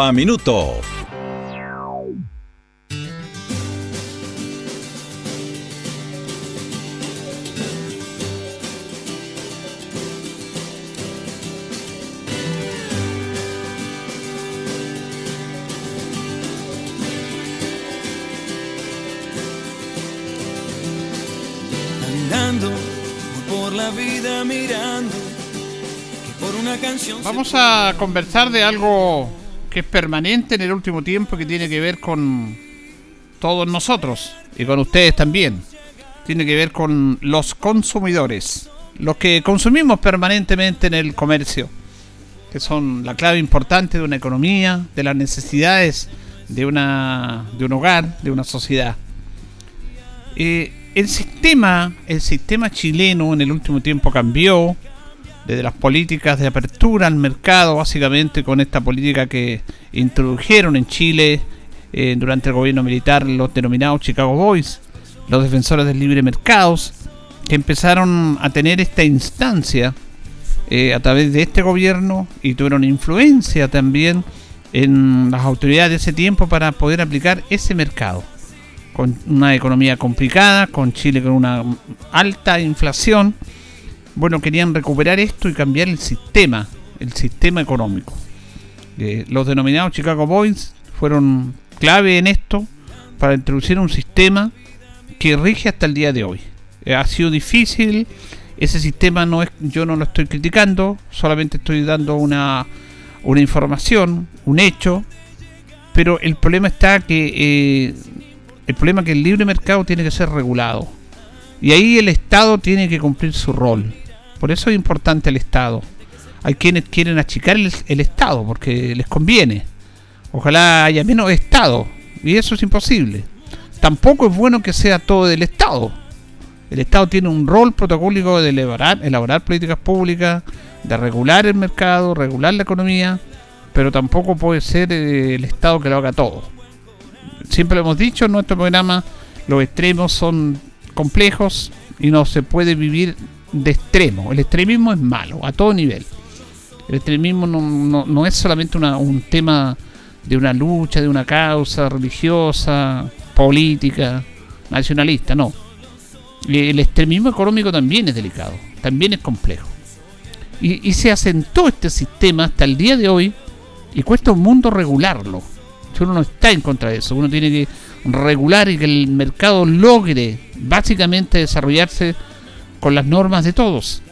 a minuto. Andando por la vida mirando por una canción. Vamos a conversar de algo que es permanente en el último tiempo que tiene que ver con todos nosotros y con ustedes también. Tiene que ver con los consumidores, los que consumimos permanentemente en el comercio, que son la clave importante de una economía, de las necesidades de, una, de un hogar, de una sociedad. Eh, el sistema, el sistema chileno en el último tiempo cambió, desde las políticas de apertura al mercado, básicamente con esta política que introdujeron en Chile eh, durante el gobierno militar los denominados Chicago Boys, los defensores del libre mercado, que empezaron a tener esta instancia eh, a través de este gobierno y tuvieron influencia también en las autoridades de ese tiempo para poder aplicar ese mercado. Con una economía complicada, con Chile con una alta inflación, bueno, querían recuperar esto y cambiar el sistema, el sistema económico. Eh, los denominados Chicago Boys fueron clave en esto para introducir un sistema que rige hasta el día de hoy. Eh, ha sido difícil, ese sistema no es, yo no lo estoy criticando, solamente estoy dando una, una información, un hecho, pero el problema está que eh, el problema es que el libre mercado tiene que ser regulado y ahí el Estado tiene que cumplir su rol. Por eso es importante el Estado. Hay quienes quieren achicar el, Estado porque les conviene. Ojalá haya menos Estado. Y eso es imposible. Tampoco es bueno que sea todo del Estado. El Estado tiene un rol protocólico de elaborar, elaborar políticas públicas, de regular el mercado, regular la economía, pero tampoco puede ser eh, el Estado que lo haga todo. Siempre lo hemos dicho en nuestro programa, los extremos son complejos y no se puede vivir de extremo. El extremismo es malo, a todo nivel. El extremismo no, no, es solamente una, un tema de una lucha, de una causa religiosa, política, nacionalista, no. El extremismo económico también es delicado, también es complejo. Y, y se asentó este sistema hasta el día de hoy y cuesta un mundo regularlo. Uno no está en contra de eso, uno tiene que regular y que el mercado logre básicamente desarrollarse con las normas de todos,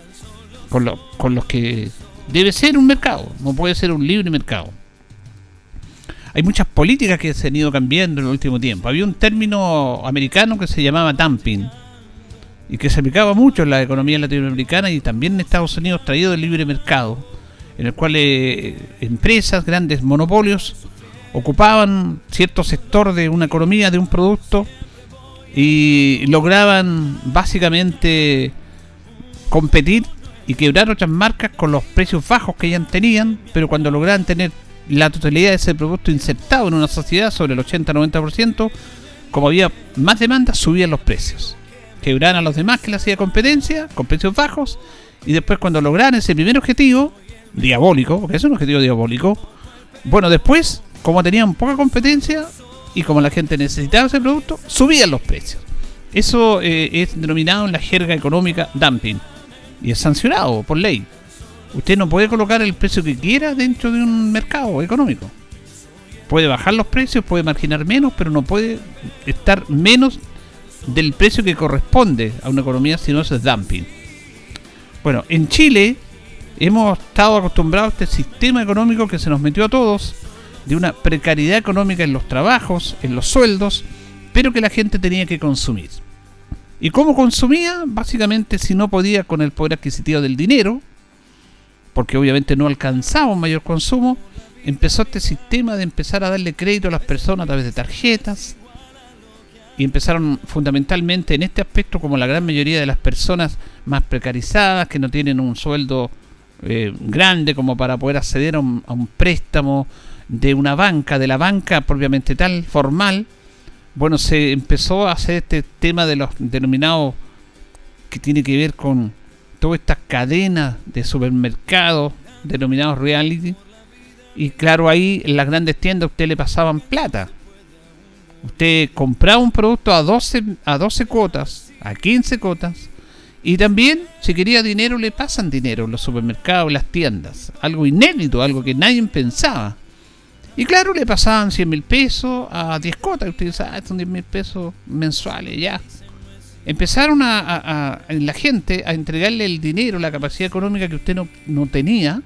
con, lo, con los que debe ser un mercado, no puede ser un libre mercado. Hay muchas políticas que se han ido cambiando en el último tiempo. Había un término americano que se llamaba dumping y que se aplicaba mucho en la economía latinoamericana y también en Estados Unidos traído del libre mercado, en el cual eh, empresas, grandes monopolios, ocupaban cierto sector de una economía, de un producto, y lograban básicamente competir y quebrar otras marcas con los precios bajos que ya tenían, pero cuando lograban tener la totalidad de ese producto insertado en una sociedad sobre el 80-90%, como había más demanda, subían los precios. Quebraban a los demás que le hacía competencia con precios bajos y después cuando lograban ese primer objetivo, diabólico, porque es un objetivo diabólico, bueno, después, como tenían poca competencia y como la gente necesitaba ese producto, subían los precios. Eso eh, es denominado en la jerga económica dumping y es sancionado por ley. Usted no puede colocar el precio que quiera dentro de un mercado económico. Puede bajar los precios, puede marginar menos, pero no puede estar menos del precio que corresponde a una economía si no es dumping. Bueno, en Chile hemos estado acostumbrados a este sistema económico que se nos metió a todos, de una precariedad económica en los trabajos, en los sueldos, pero que la gente tenía que consumir. ¿Y cómo consumía? Básicamente si no podía con el poder adquisitivo del dinero, porque obviamente no alcanzaba un mayor consumo, empezó este sistema de empezar a darle crédito a las personas a través de tarjetas. Y empezaron fundamentalmente en este aspecto, como la gran mayoría de las personas más precarizadas, que no tienen un sueldo eh, grande como para poder acceder a un, a un préstamo de una banca, de la banca propiamente tal, formal, bueno, se empezó a hacer este tema de los denominados que tiene que ver con todas estas cadenas de supermercados denominados reality. Y claro, ahí en las grandes tiendas usted le pasaban plata. Usted compraba un producto a 12, a 12 cuotas, a 15 cuotas. Y también, si quería dinero, le pasan dinero los supermercados, las tiendas. Algo inédito, algo que nadie pensaba. Y claro, le pasaban 100 mil pesos a 10 cuotas. Usted dice, son 10 mil pesos mensuales, ya empezaron a, la gente a entregarle el dinero, la capacidad económica que usted no, no tenía,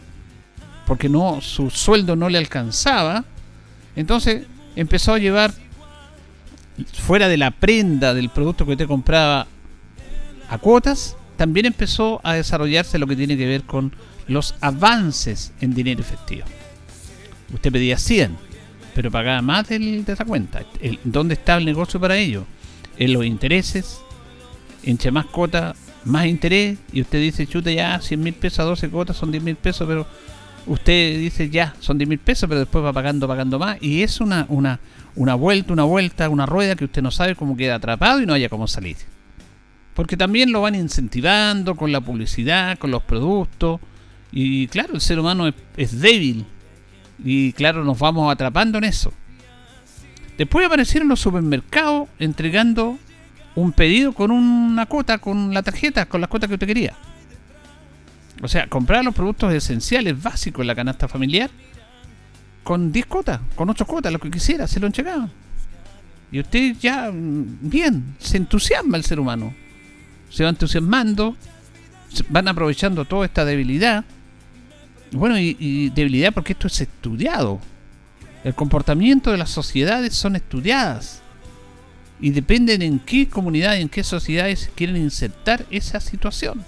porque no su sueldo no le alcanzaba. Entonces empezó a llevar fuera de la prenda del producto que usted compraba a cuotas, también empezó a desarrollarse lo que tiene que ver con los avances en dinero efectivo. Usted pedía 100, pero pagaba más de esa cuenta. ¿Dónde estaba el negocio para ello? En los intereses, entre más cuotas, más interés, y usted dice, chuta, ya 100 mil pesos a 12 cuotas son 10 mil pesos, pero usted dice, ya, son 10 mil pesos, pero después va pagando, pagando más, y es una, una, una vuelta, una vuelta, una rueda que usted no sabe cómo queda atrapado y no haya cómo salir. Porque también lo van incentivando con la publicidad, con los productos, y claro, el ser humano es, es débil, y claro, nos vamos atrapando en eso. Después aparecieron los supermercados entregando un pedido con una cuota, con la tarjeta, con las cuotas que usted quería. O sea, comprar los productos esenciales, básicos en la canasta familiar, con 10 cuotas, con 8 cuotas, lo que quisiera, se lo entregaban. Y usted ya, mm, bien, se entusiasma el ser humano. Se va entusiasmando, van aprovechando toda esta debilidad. Bueno, y, y debilidad porque esto es estudiado. El comportamiento de las sociedades son estudiadas y dependen en qué comunidad, en qué sociedades quieren insertar esa situación.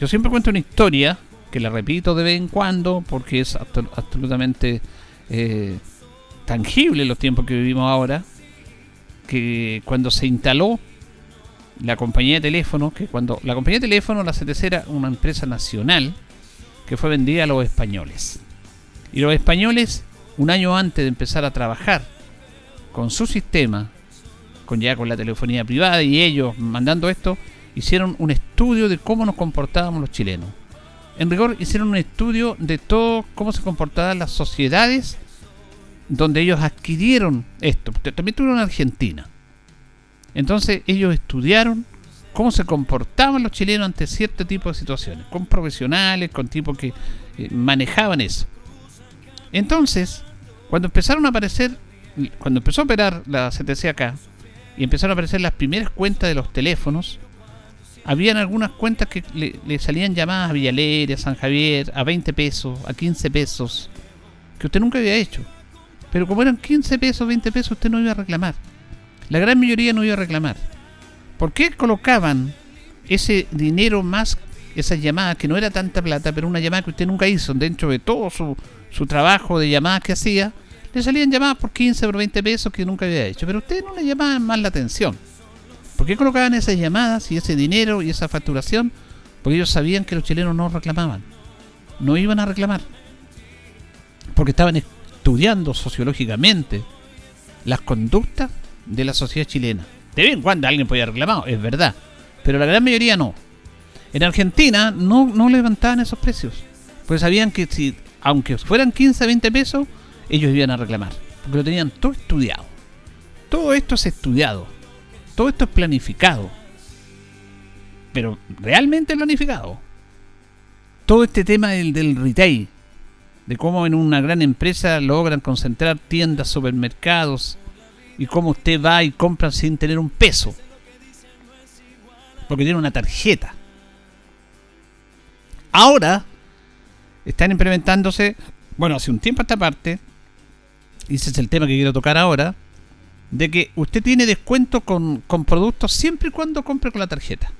Yo siempre cuento una historia, que la repito de vez en cuando, porque es absolutamente eh, tangible los tiempos que vivimos ahora, que cuando se instaló la compañía de teléfono, que cuando la compañía de teléfono, la CTC era una empresa nacional que fue vendida a los españoles. Y los españoles, un año antes de empezar a trabajar con su sistema, con ya con la telefonía privada y ellos mandando esto, hicieron un estudio de cómo nos comportábamos los chilenos. En rigor, hicieron un estudio de todo cómo se comportaban las sociedades donde ellos adquirieron esto. También tuvieron en Argentina. Entonces ellos estudiaron cómo se comportaban los chilenos ante cierto tipo de situaciones, con profesionales, con tipos que eh, manejaban eso. Entonces, cuando empezaron a aparecer cuando empezó a operar la CTC acá y empezaron a aparecer las primeras cuentas de los teléfonos, habían algunas cuentas que le, salían llamadas a Villalere, a San Javier, a 20 pesos, a 15 pesos, que usted nunca había hecho. Pero como eran 15 pesos, 20 pesos, usted no iba a reclamar. La gran mayoría no iba a reclamar. ¿Por qué colocaban ese dinero más, esas llamadas, que no era tanta plata, pero una llamada que usted nunca hizo dentro de todo su, su trabajo de llamadas que hacía? le salían llamadas por 15 por 20 pesos que nunca había hecho, pero ustedes no le llamaban más la atención. ¿Por qué colocaban esas llamadas y ese dinero y esa facturación? Porque ellos sabían que los chilenos no reclamaban, no iban a reclamar, porque estaban estudiando sociológicamente las conductas de la sociedad chilena. De vez en cuando alguien podía reclamar, es verdad, pero la gran mayoría no. En Argentina no, no levantaban esos precios, pues sabían que si, aunque fueran 15, 20 pesos, ellos iban a reclamar, porque lo tenían todo estudiado. Todo esto es estudiado, todo esto es planificado, pero realmente planificado. Todo este tema del, del retail, de cómo en una gran empresa logran concentrar tiendas, supermercados, y cómo usted va y compra sin tener un peso, porque tiene una tarjeta. Ahora están implementándose, bueno, hace un tiempo a esta parte, y ese es el tema que quiero tocar ahora, de que usted tiene descuento con, productos siempre y cuando compre con la tarjeta.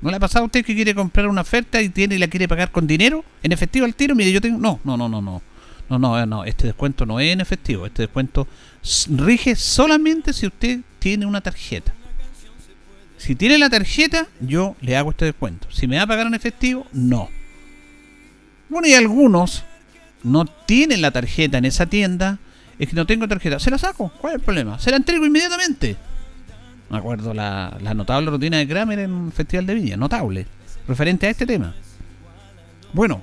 ¿No le ha pasado a usted que quiere comprar una oferta y tiene y la quiere pagar con dinero? ¿En efectivo al tiro? Mire, yo tengo. No, no, no, no, no. No, no, no. Este descuento no es en efectivo. Este descuento rige solamente si usted tiene una tarjeta. Si tiene la tarjeta, yo le hago este descuento. Si me va a pagar en efectivo, no. Bueno, y algunos no tienen la tarjeta en esa tienda. Es que no tengo tarjeta. Se la saco. ¿Cuál es el problema? Se la entrego inmediatamente. Me acuerdo la, notable rutina de Kramer en Festival de Viña. Notable. Referente a este tema. Bueno,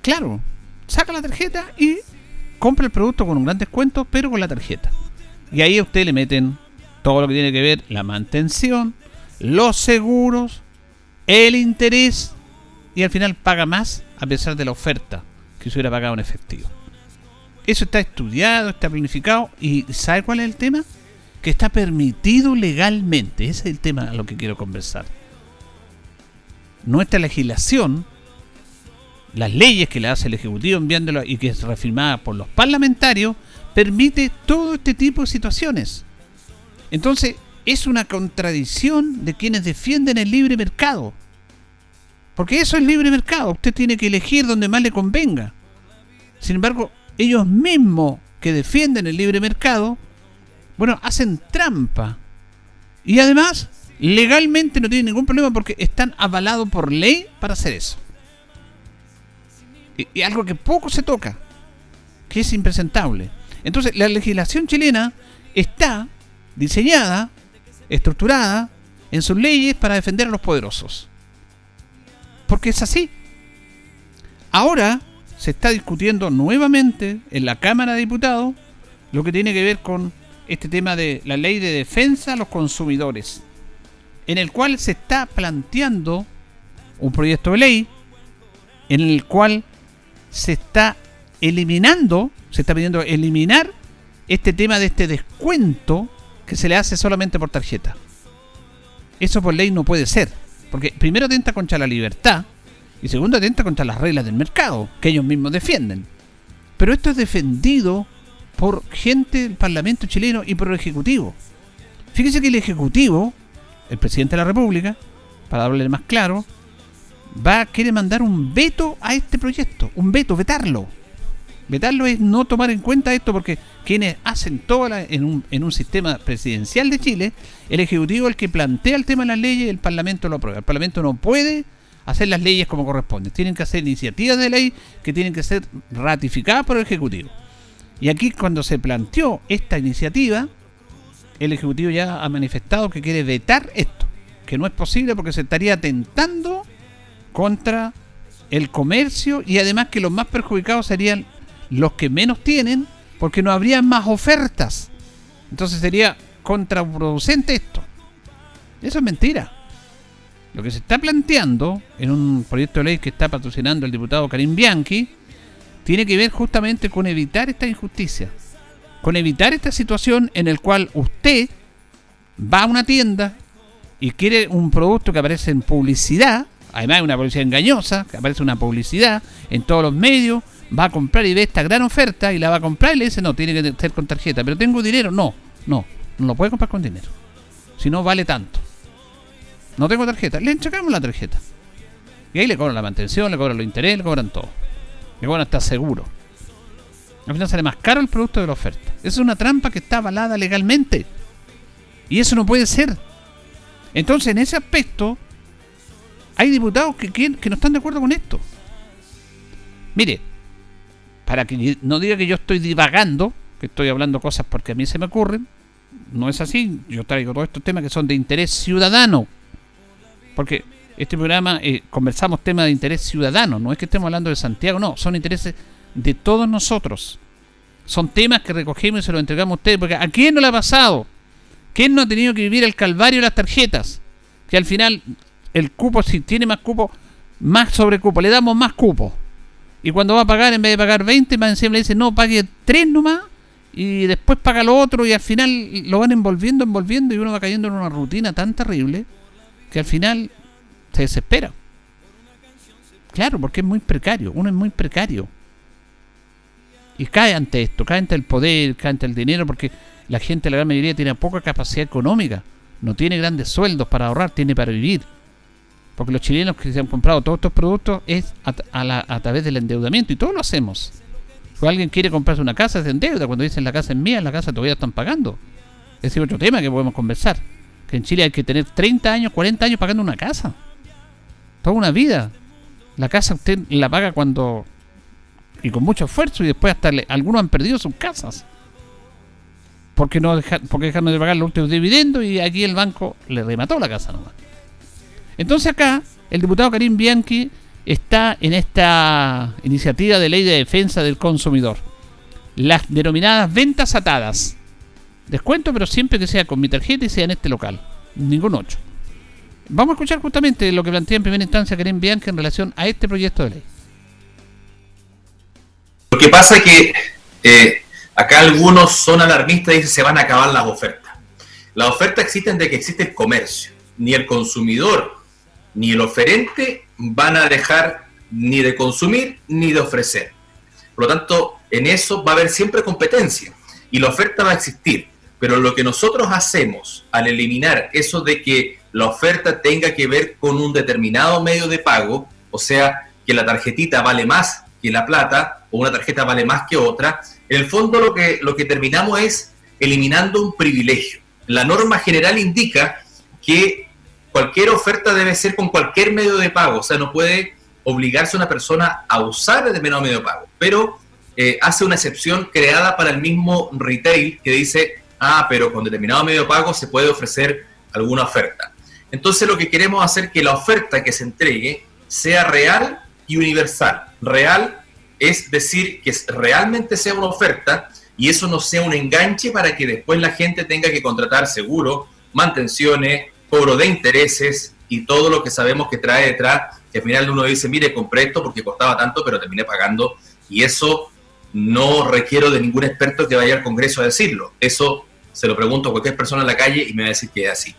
claro. Saca la tarjeta y compra el producto con un gran descuento, pero con la tarjeta. Y ahí a usted le meten todo lo que tiene que ver la mantención, los seguros, el interés y al final paga más a pesar de la oferta que se hubiera pagado en efectivo. Eso está estudiado, está planificado y ¿sabe cuál es el tema? Que está permitido legalmente. Ese es el tema a lo que quiero conversar. Nuestra legislación, las leyes que le hace el Ejecutivo enviándolo y que es reafirmada por los parlamentarios, permite todo este tipo de situaciones. Entonces, es una contradicción de quienes defienden el libre mercado. Porque eso es libre mercado, usted tiene que elegir donde más le convenga. Sin embargo, ellos mismos que defienden el libre mercado, bueno, hacen trampa. Y además, legalmente no tienen ningún problema porque están avalados por ley para hacer eso. Y, algo que poco se toca, que es impresentable. Entonces, la legislación chilena está diseñada estructurada en sus leyes para defender a los poderosos. Porque es así. Ahora se está discutiendo nuevamente en la Cámara de Diputados lo que tiene que ver con este tema de la ley de defensa a los consumidores, en el cual se está planteando un proyecto de ley en el cual se está eliminando, se está pidiendo eliminar este tema de este descuento que se le hace solamente por tarjeta. Eso por ley no puede ser, porque primero atenta contra la libertad y segundo atenta contra las reglas del mercado, que ellos mismos defienden. Pero esto es defendido por gente del Parlamento chileno y por el Ejecutivo. Fíjese que el Ejecutivo, el presidente de la República, para hablarle más claro, va a querer mandar un veto a este proyecto, un veto, vetarlo. Vetarlo es no tomar en cuenta esto porque quienes hacen todo en, un, en un sistema presidencial de Chile, el Ejecutivo es el que plantea el tema de las leyes el Parlamento lo aprueba. El Parlamento no puede hacer las leyes como corresponde. Tienen que hacer iniciativas de ley que tienen que ser ratificadas por el Ejecutivo. Y aquí cuando se planteó esta iniciativa, el Ejecutivo ya ha manifestado que quiere vetar esto, que no es posible porque se estaría atentando contra el comercio y además que los más perjudicados serían los que menos tienen, porque no habría más ofertas. Entonces sería contraproducente esto. Eso es mentira. Lo que se está planteando en un proyecto de ley que está patrocinando el diputado Karim Bianchi tiene que ver justamente con evitar esta injusticia, con evitar esta situación en el cual usted va a una tienda y quiere un producto que aparece en publicidad, además de una publicidad engañosa, que aparece una publicidad en todos los medios, va a comprar y ve esta gran oferta y la va a comprar y le dice, no, tiene que ser con tarjeta, pero tengo dinero, no, no, no lo puede comprar con dinero. Si no, vale tanto. No tengo tarjeta, le entregamos la tarjeta. Y ahí le cobran la mantención, le cobran los intereses, le cobran todo. Y bueno, está seguro. Al final sale más caro el producto de la oferta. Esa es una trampa que está avalada legalmente. Y eso no puede ser. Entonces, en ese aspecto, hay diputados que, que no están de acuerdo con esto. Mire, para que no diga que yo estoy divagando, que estoy hablando cosas porque a mí se me ocurren, no es así, yo traigo todos estos temas que son de interés ciudadano, porque este programa eh, conversamos temas de interés ciudadano, no es que estemos hablando de Santiago, no, son intereses de todos nosotros. Son temas que recogemos y se los entregamos a ustedes, porque ¿a quién no le ha pasado? ¿Quién no ha tenido que vivir el calvario de las tarjetas? Que al final el cupo, si tiene más cupo, más sobre cupo, le damos más cupo. Y cuando va a pagar, en vez de pagar 20, más encima le dice, no, pague 3 nomás y después paga lo otro y al final lo van envolviendo, envolviendo y uno va cayendo en una rutina tan terrible que al final se desespera. Claro, porque es muy precario, uno es muy precario. Y cae ante esto, cae ante el poder, cae ante el dinero, porque la gente, la gran mayoría, tiene poca capacidad económica, no tiene grandes sueldos para ahorrar, tiene para vivir. Porque los chilenos que se han comprado todos estos productos es a, través del endeudamiento y todos lo hacemos. Si alguien quiere comprarse una casa, es de deuda. Cuando dicen la casa es mía, la casa todavía están pagando. Ese es otro tema que podemos conversar. Que en Chile hay que tener 30 años, 40 años pagando una casa. Toda una vida. La casa usted la paga cuando... Y con mucho esfuerzo y después hasta algunos han perdido sus casas. Porque no porque dejaron de pagar los últimos dividendos y aquí el banco le remató la casa nomás. Entonces acá el diputado Karim Bianchi está en esta iniciativa de ley de defensa del consumidor. Las denominadas ventas atadas. Descuento, pero siempre que sea con mi tarjeta y sea en este local. Ningún 8. Vamos a escuchar justamente lo que plantea en primera instancia Karim Bianchi en relación a este proyecto de ley. Lo que pasa es que eh, acá algunos son alarmistas y dicen se van a acabar las ofertas. Las ofertas existen de que existe el comercio. Ni el consumidor ni el oferente van a dejar ni de consumir ni de ofrecer. Por lo tanto, en eso va a haber siempre competencia y la oferta va a existir. Pero lo que nosotros hacemos al eliminar eso de que la oferta tenga que ver con un determinado medio de pago, o sea, que la tarjetita vale más que la plata o una tarjeta vale más que otra, en el fondo lo que, lo que terminamos es eliminando un privilegio. La norma general indica que cualquier oferta debe ser con cualquier medio de pago, o sea, no puede obligarse a una persona a usar determinado medio de pago, pero eh, hace una excepción creada para el mismo retail que dice, ah, pero con determinado medio de pago se puede ofrecer alguna oferta. Entonces lo que queremos hacer es que la oferta que se entregue sea real y universal. Real es decir que realmente sea una oferta y eso no sea un enganche para que después la gente tenga que contratar seguro, mantenciones, cobro de intereses y todo lo que sabemos que trae detrás, que al final uno dice, mire, compré esto porque costaba tanto, pero terminé pagando, y eso no requiero de ningún experto que vaya al Congreso a decirlo. Eso se lo pregunto a cualquier persona en la calle y me va a decir que es así.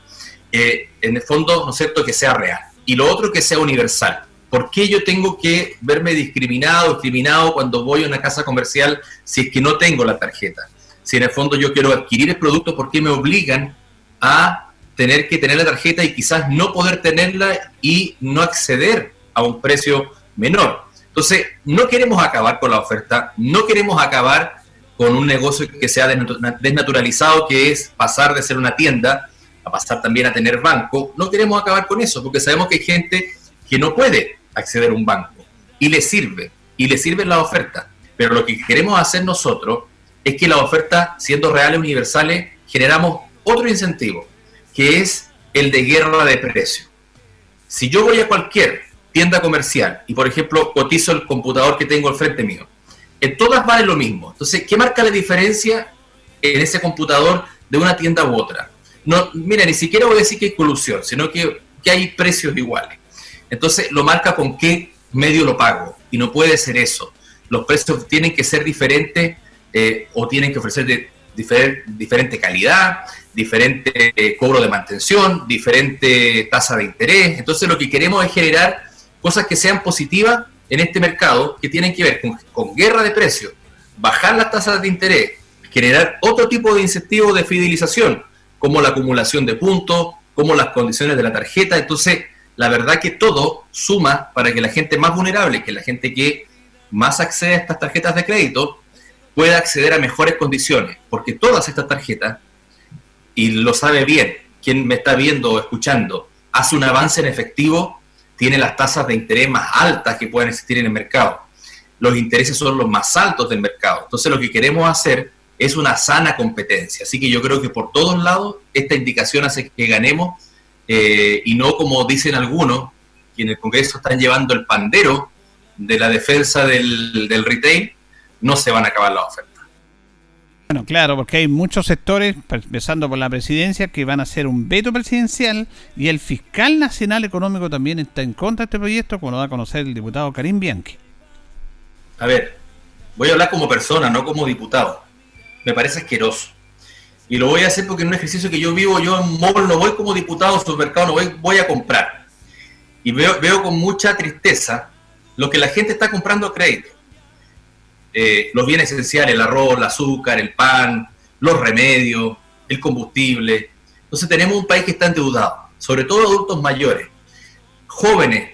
Eh, en el fondo, ¿no es cierto?, que sea real. Y lo otro, que sea universal. ¿Por qué yo tengo que verme discriminado, discriminado cuando voy a una casa comercial si es que no tengo la tarjeta? Si en el fondo yo quiero adquirir el producto, ¿por qué me obligan a tener que tener la tarjeta y quizás no poder tenerla y no acceder a un precio menor. Entonces, no queremos acabar con la oferta, no queremos acabar con un negocio que sea desnaturalizado, que es pasar de ser una tienda a pasar también a tener banco. No queremos acabar con eso, porque sabemos que hay gente que no puede acceder a un banco y le sirve, y le sirve la oferta. Pero lo que queremos hacer nosotros es que la oferta, siendo reales, universales, generamos otro incentivo que es el de guerra de precio. Si yo voy a cualquier tienda comercial y, por ejemplo, cotizo el computador que tengo al frente mío, en todas vale lo mismo. Entonces, ¿qué marca la diferencia en ese computador de una tienda u otra? No, mira, ni siquiera voy a decir que hay colusión, sino que, que hay precios iguales. Entonces, lo marca con qué medio lo pago. Y no puede ser eso. Los precios tienen que ser diferentes eh, o tienen que ofrecer de, diferente calidad, diferente eh, cobro de mantención, diferente tasa de interés. Entonces lo que queremos es generar cosas que sean positivas en este mercado, que tienen que ver con, guerra de precios, bajar las tasas de interés, generar otro tipo de incentivos de fidelización, como la acumulación de puntos, como las condiciones de la tarjeta. Entonces, la verdad que todo suma para que la gente más vulnerable, que la gente que más accede a estas tarjetas de crédito, pueda acceder a mejores condiciones, porque todas estas tarjetas y lo sabe bien, quien me está viendo o escuchando, hace un avance en efectivo, tiene las tasas de interés más altas que pueden existir en el mercado. Los intereses son los más altos del mercado. Entonces lo que queremos hacer es una sana competencia. Así que yo creo que por todos lados esta indicación hace que ganemos eh, y no como dicen algunos, que en el Congreso están llevando el pandero de la defensa del, del retail, no se van a acabar las ofertas. Bueno, claro, porque hay muchos sectores, empezando por la presidencia, que van a hacer un veto presidencial y el fiscal nacional económico también está en contra de este proyecto, como lo da a conocer el diputado Karim Bianchi. A ver, voy a hablar como persona, no como diputado. Me parece asqueroso. Y lo voy a hacer porque en un ejercicio que yo vivo, yo en mall no voy como diputado, supermercado no voy, voy a comprar. Y veo, veo con mucha tristeza lo que la gente está comprando a crédito. Eh, los bienes esenciales, el arroz, el azúcar, el pan, los remedios, el combustible. Entonces tenemos un país que está endeudado, sobre todo adultos mayores, jóvenes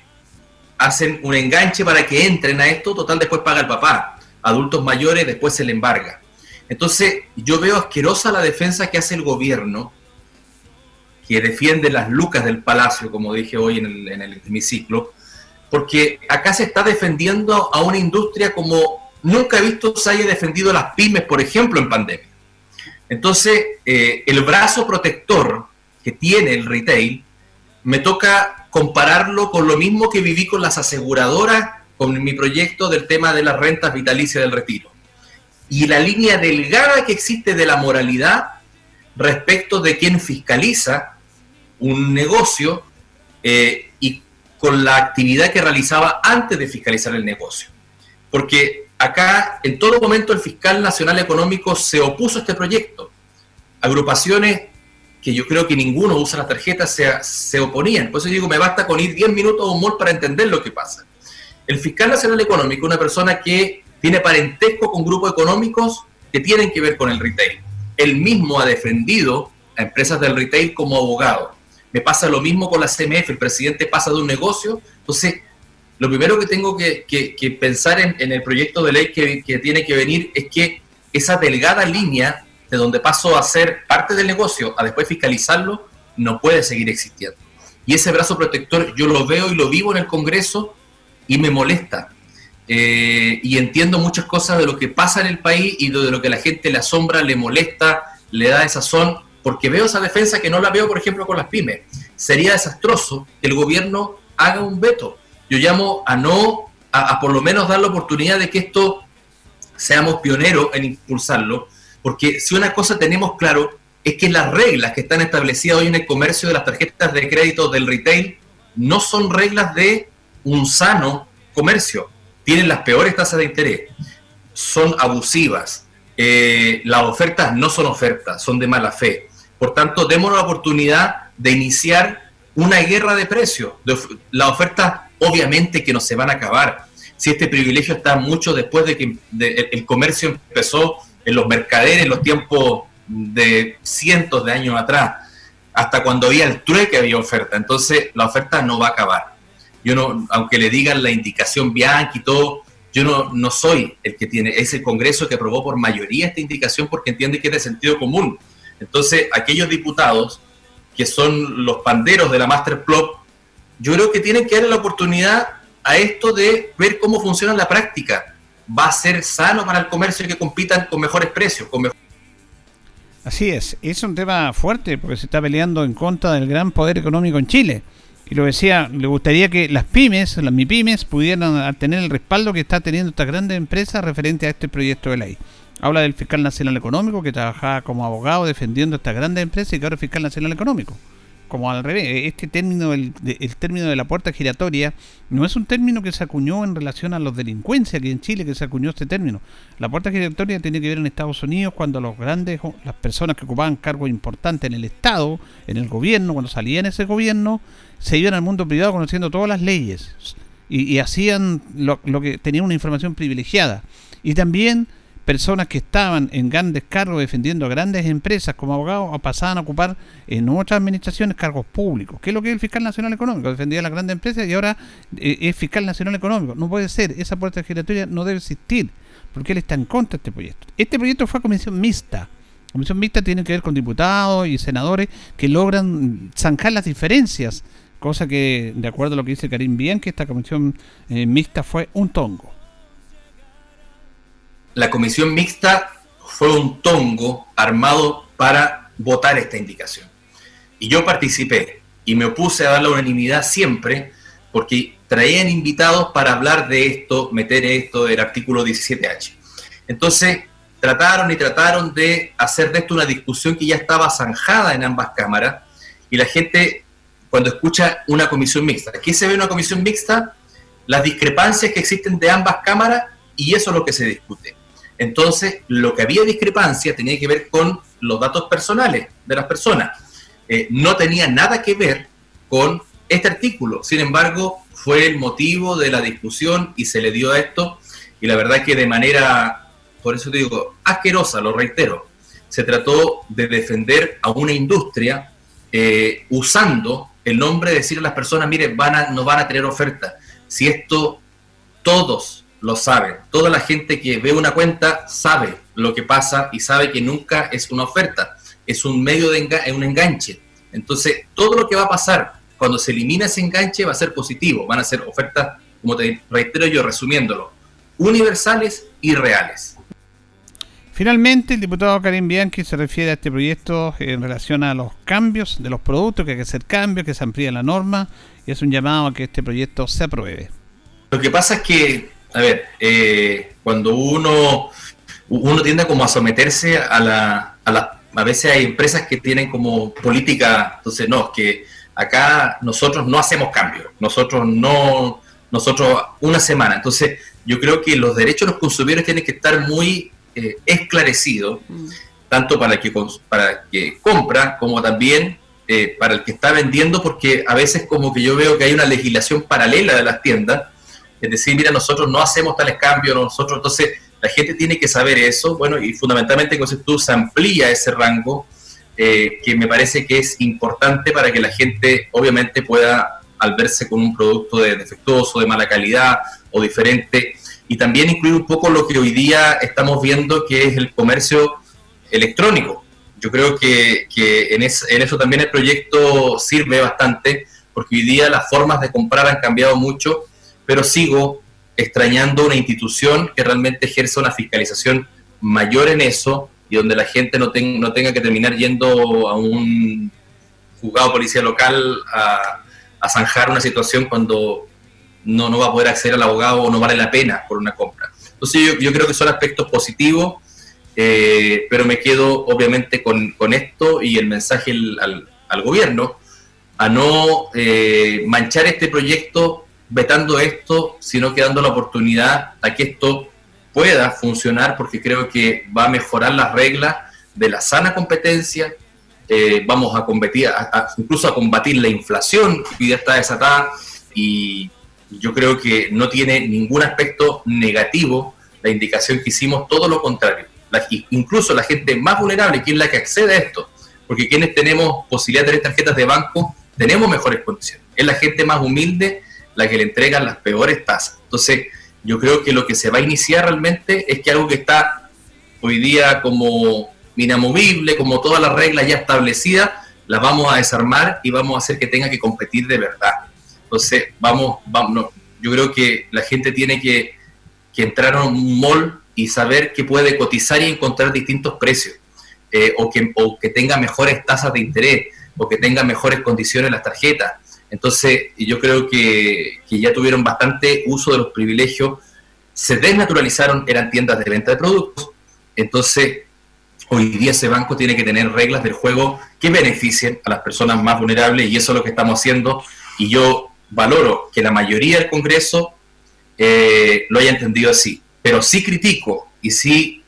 hacen un enganche para que entren a esto, total después paga el papá. Adultos mayores después se le embarga. Entonces yo veo asquerosa la defensa que hace el gobierno, que defiende las lucas del palacio, como dije hoy en el, en el hemiciclo, porque acá se está defendiendo a una industria como nunca he visto se haya defendido las pymes, por ejemplo, en pandemia. Entonces, eh, el brazo protector que tiene el retail, me toca compararlo con lo mismo que viví con las aseguradoras, con mi proyecto del tema de las rentas vitalicias del retiro. Y la línea delgada que existe de la moralidad respecto de quien fiscaliza un negocio eh, y con la actividad que realizaba antes de fiscalizar el negocio. Porque acá en todo momento el fiscal nacional económico se opuso a este proyecto. Agrupaciones que yo creo que ninguno usa las tarjetas se, se oponían. Por eso digo, me basta con ir 10 minutos a un mall para entender lo que pasa. El fiscal nacional económico, una persona que tiene parentesco con grupos económicos que tienen que ver con el retail. Él mismo ha defendido a empresas del retail como abogado. Me pasa lo mismo con la CMF, el presidente pasa de un negocio, entonces lo primero que tengo que, pensar en, el proyecto de ley que, tiene que venir es que esa delgada línea de donde paso a ser parte del negocio a después fiscalizarlo, no puede seguir existiendo. Y ese brazo protector yo lo veo y lo vivo en el Congreso y me molesta. Eh, y entiendo muchas cosas de lo que pasa en el país y de lo que la gente le asombra, le molesta, le da esa son, porque veo esa defensa que no la veo, por ejemplo, con las pymes. Sería desastroso que el gobierno haga un veto yo llamo a no, a, por lo menos dar la oportunidad de que esto seamos pioneros en impulsarlo, porque si una cosa tenemos claro es que las reglas que están establecidas hoy en el comercio de las tarjetas de crédito del retail no son reglas de un sano comercio. Tienen las peores tasas de interés, son abusivas, eh, las ofertas no son ofertas, son de mala fe. Por tanto, demos la oportunidad de iniciar una guerra de precios. La oferta obviamente que no se van a acabar. Si este privilegio está mucho después de que el comercio empezó en los mercaderes en los tiempos de cientos de años atrás, hasta cuando había el trueque había oferta. Entonces la oferta no va a acabar. Yo no, aunque le digan la indicación Bianchi y todo, yo no, no soy el que tiene, es el Congreso que aprobó por mayoría esta indicación porque entiende que es de sentido común. Entonces, aquellos diputados que son los panderos de la Master Plot, yo creo que tienen que darle la oportunidad a esto de ver cómo funciona la práctica. Va a ser sano para el comercio que compitan con mejores precios. Así es, es un tema fuerte porque se está peleando en contra del gran poder económico en Chile. Y lo decía, le gustaría que las pymes, las MIPYMES, pudieran tener el respaldo que está teniendo esta grandes empresa referente a este proyecto de ley. Habla del fiscal nacional económico que trabajaba como abogado defendiendo esta grandes empresa y que ahora es fiscal nacional económico. Como al revés, este término, el, el, término de la puerta giratoria, no es un término que se acuñó en relación a los delincuencia aquí en Chile, que se acuñó este término. La puerta giratoria tiene que ver en Estados Unidos cuando los grandes, las personas que ocupaban cargos importantes en el Estado, en el gobierno, cuando salían ese gobierno, se iban al mundo privado conociendo todas las leyes y, hacían lo, lo que tenían una información privilegiada. Y también personas que estaban en grandes cargos defendiendo a grandes empresas como abogados pasaban a ocupar en otras administraciones cargos públicos. ¿Qué es lo que es el fiscal nacional económico? Defendía a las grandes empresas y ahora eh, es fiscal nacional económico. No puede ser, esa puerta giratoria no debe existir, porque él está en contra de este proyecto. Este proyecto fue comisión mixta. Comisión mixta tiene que ver con diputados y senadores que logran zanjar las diferencias, cosa que, de acuerdo a lo que dice Karim que esta comisión eh, mixta fue un tongo la comisión mixta fue un tongo armado para votar esta indicación. Y yo participé y me opuse a dar la unanimidad siempre porque traían invitados para hablar de esto, meter esto del artículo 17H. Entonces, trataron y trataron de hacer de esto una discusión que ya estaba zanjada en ambas cámaras y la gente cuando escucha una comisión mixta. Aquí se ve una comisión mixta, las discrepancias que existen de ambas cámaras y eso es lo que se discute. Entonces, lo que había discrepancia tenía que ver con los datos personales de las personas. Eh, no tenía nada que ver con este artículo. Sin embargo, fue el motivo de la discusión y se le dio a esto. Y la verdad que de manera, por eso te digo, asquerosa, lo reitero, se trató de defender a una industria eh, usando el nombre, decirle a las personas, mire, van a, no van a tener oferta. Si esto todos lo saben, toda la gente que ve una cuenta sabe lo que pasa y sabe que nunca es una oferta, es un medio de un enganche. Entonces, todo lo que va a pasar cuando se elimina ese enganche va a ser positivo, van a ser ofertas, como te reitero yo, resumiéndolo, universales y reales. Finalmente, el diputado Karim Bianchi se refiere a este proyecto en relación a los cambios de los productos, que hay que hacer cambios, que se amplíe la norma, y es un llamado a que este proyecto se apruebe. Lo que pasa es que, a ver, eh, cuando uno, uno tiende como a someterse a la, a la... A veces hay empresas que tienen como política, entonces no, que acá nosotros no hacemos cambios, nosotros no, nosotros una semana. Entonces, yo creo que los derechos de los consumidores tienen que estar muy eh, esclarecido, mm. tanto para el, que, para que compra como también eh, para el que está vendiendo, porque a veces como que yo veo que hay una legislación paralela de las tiendas, es decir, mira, nosotros no hacemos tales cambios, nosotros, entonces la gente tiene que saber eso, bueno, y fundamentalmente entonces tú se amplía ese rango, eh, que me parece que es importante para que la gente obviamente pueda, al verse con un producto de defectuoso, de mala calidad o diferente, y también incluir un poco lo que hoy día estamos viendo que es el comercio electrónico. Yo creo que, en, eso también el proyecto sirve bastante, porque hoy día las formas de comprar han cambiado mucho, pero sigo extrañando una institución que realmente ejerza una fiscalización mayor en eso y donde la gente no, no tenga que terminar yendo a un juzgado policía local a, a zanjar una situación cuando no, no va a poder acceder al abogado o no vale la pena por una compra. Entonces yo, creo que son aspectos positivos, eh, pero me quedo obviamente con, esto y el mensaje al, al gobierno a no eh, manchar este proyecto vetando esto, sino que dando la oportunidad a que esto pueda funcionar, porque creo que va a mejorar las reglas de la sana competencia, eh, vamos a combatir, incluso a combatir la inflación que ya está desatada y, yo creo que no tiene ningún aspecto negativo la indicación que hicimos, todo lo contrario. incluso la gente más vulnerable, que es la que accede a esto, porque quienes tenemos posibilidad de tener tarjetas de banco, tenemos mejores condiciones. Es la gente más humilde la que le entregan las peores tasas. Entonces, yo creo que lo que se va a iniciar realmente es que algo que está hoy día como inamovible, como todas las reglas ya establecidas, las vamos a desarmar y vamos a hacer que tenga que competir de verdad. Entonces, vamos, vamos yo creo que la gente tiene que, entrar a un mall y saber que puede cotizar y encontrar distintos precios, eh, o, que, o que tenga mejores tasas de interés, o que tenga mejores condiciones las tarjetas. Entonces, yo creo que, ya tuvieron bastante uso de los privilegios, se desnaturalizaron, eran tiendas de venta de productos, entonces hoy día ese banco tiene que tener reglas del juego que beneficien a las personas más vulnerables y eso es lo que estamos haciendo. Y yo valoro que la mayoría del Congreso eh, lo haya entendido así, pero sí critico y sí,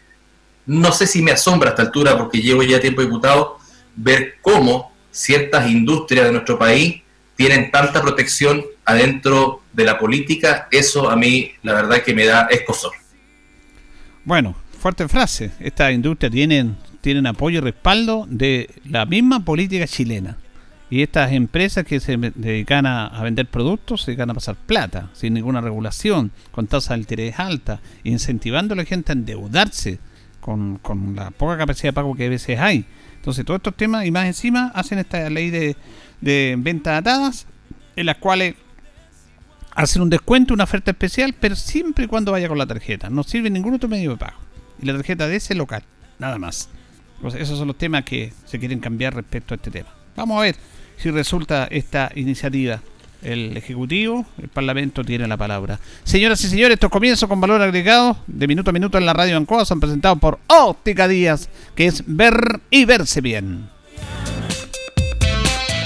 no sé si me asombra a esta altura, porque llevo ya tiempo diputado, ver cómo ciertas industrias de nuestro país tienen tanta protección adentro de la política, eso a mí la verdad que me da escosor. Bueno, fuerte frase, estas industrias tienen, tienen apoyo y respaldo de la misma política chilena. Y estas empresas que se dedican a, vender productos se dedican a pasar plata, sin ninguna regulación, con tasas de interés altas, incentivando a la gente a endeudarse con, la poca capacidad de pago que a veces hay. Entonces, todos estos temas, y más encima, hacen esta ley de, de ventas atadas, en las cuales hacen un descuento, una oferta especial, pero siempre y cuando vaya con la tarjeta. No sirve ningún otro medio de pago. Y la tarjeta de ese local, nada más. esos son los temas que se quieren cambiar respecto a este tema. Vamos a ver si resulta esta iniciativa. El Ejecutivo, el Parlamento tiene la palabra. Señoras y señores, estos comienzos con valor agregado de minuto a minuto en la radio Ancoa son presentados por Óptica Díaz, que es ver y verse bien.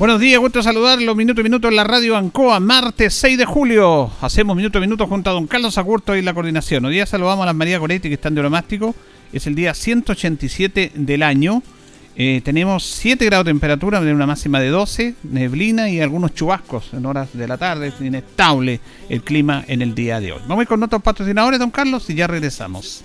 Buenos días, gusto saludarlos. Minuto a minuto en la radio Ancoa, martes 6 de julio. Hacemos minuto a minuto junto a don Carlos Agurto y la coordinación. Hoy día saludamos a las María Coretti que están de oromástico. Es el día 187 del año. Eh, tenemos 7 grados de temperatura, una máxima de 12, neblina y algunos chubascos en horas de la tarde. Es inestable el clima en el día de hoy. Vamos a ir con otros patrocinadores, don Carlos, y ya regresamos.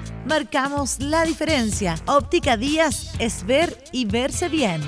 marcamos la diferencia. Óptica Díaz es ver y verse bien.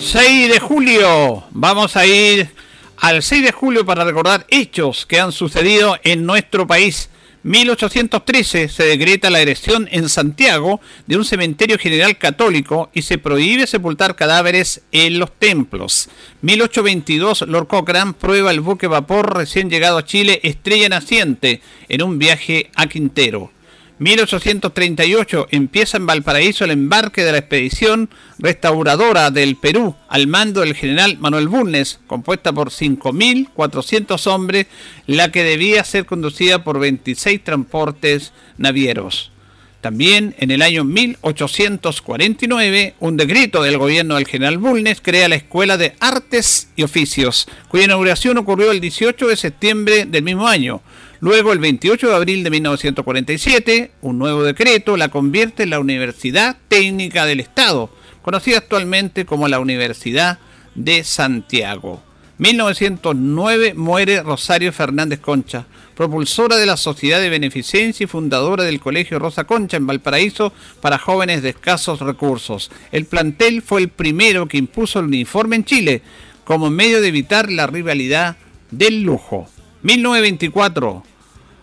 6 de julio. Vamos a ir al 6 de julio para recordar hechos que han sucedido en nuestro país. 1813 se decreta la erección en Santiago de un cementerio general católico y se prohíbe sepultar cadáveres en los templos. 1822 Lord Cochrane prueba el buque vapor recién llegado a Chile Estrella Naciente en un viaje a Quintero. 1838 empieza en Valparaíso el embarque de la expedición restauradora del Perú al mando del general Manuel Bulnes, compuesta por 5.400 hombres, la que debía ser conducida por 26 transportes navieros. También en el año 1849, un decreto del gobierno del general Bulnes crea la Escuela de Artes y Oficios, cuya inauguración ocurrió el 18 de septiembre del mismo año. Luego, el 28 de abril de 1947, un nuevo decreto la convierte en la Universidad Técnica del Estado, conocida actualmente como la Universidad de Santiago. 1909 muere Rosario Fernández Concha, propulsora de la Sociedad de Beneficencia y fundadora del Colegio Rosa Concha en Valparaíso para jóvenes de escasos recursos. El plantel fue el primero que impuso el uniforme en Chile como medio de evitar la rivalidad del lujo. 1924.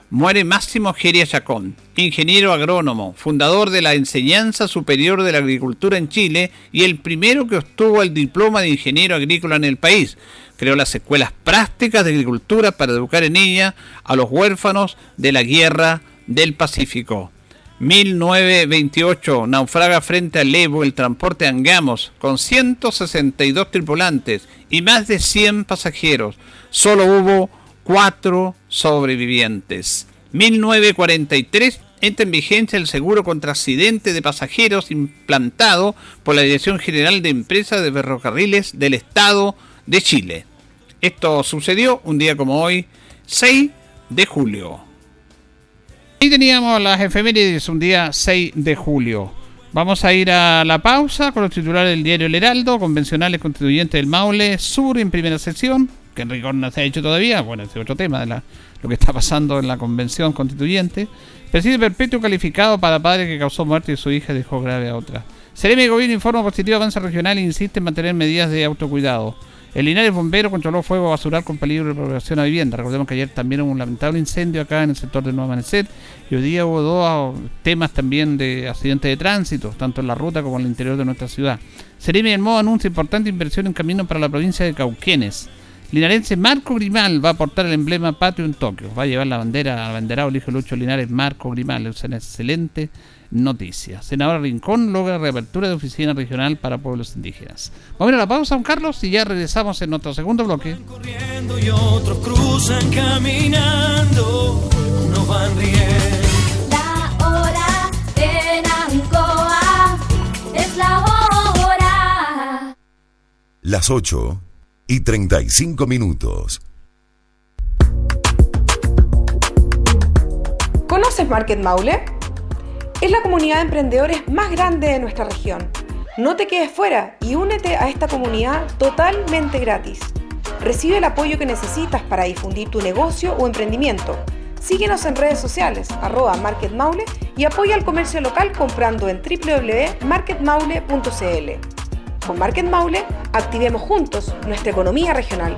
Muere Máximo Geria Chacón, ingeniero agrónomo, fundador de la enseñanza superior de la agricultura en Chile y el primero que obtuvo el diploma de ingeniero agrícola en el país. Creó las escuelas prácticas de agricultura para educar en ella a los huérfanos de la guerra del Pacífico. 1928 naufraga frente al Evo el transporte Angamos con 162 tripulantes y más de 100 pasajeros. Solo hubo cuatro sobrevivientes. 1943 entra en vigencia el seguro contra accidente de pasajeros implantado por la Dirección General de Empresas de Ferrocarriles del Estado de Chile. Esto sucedió un día como hoy, 6 de julio. Y teníamos las efemérides un día 6 de julio. Vamos a ir a la pausa con los titulares del diario El Heraldo, convencionales constituyentes del Maule Sur en primera sesión, que en rigor no se ha hecho todavía, bueno, ese es otro tema de la, lo que está pasando en la convención constituyente. Presidio perpetuo calificado para padre que causó muerte y su hija dejó grave a otra. Seremi Gobierno informa positivo avance regional e insiste en mantener medidas de autocuidado. El Linares Bombero controló fuego basural con peligro de propagación a vivienda. Recordemos que ayer también hubo un lamentable incendio acá en el sector del Nuevo Amanecer y hoy día hubo dos temas también de accidentes de tránsito, tanto en la ruta como en el interior de nuestra ciudad. Seremi del Modo anuncia importante inversión en camino para la provincia de Cauquenes. Linarense Marco Grimal va a portar el emblema patrio en Tokio. Va a llevar la bandera, al banderado el hijo Lucho Linares Marco Grimal. Es un excelente noticias. Senador Rincón logra reapertura de oficina regional para pueblos indígenas. Vamos a ir a la pausa, don Carlos, y ya regresamos en nuestro segundo bloque. Corriendo y otros cruzan caminando, no van riendo. La hora en Ancoa es la hora. Las 8 y 35 minutos. ¿Conoces Market Maule? Es la comunidad de emprendedores más grande de nuestra región. No te quedes fuera y únete a esta comunidad totalmente gratis. Recibe el apoyo que necesitas para difundir tu negocio o emprendimiento. Síguenos en redes sociales, arroba Market Maule y apoya al comercio local comprando en www.marketmaule.cl. Con Market Maule, activemos juntos nuestra economía regional.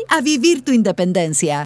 a vivir tu independencia.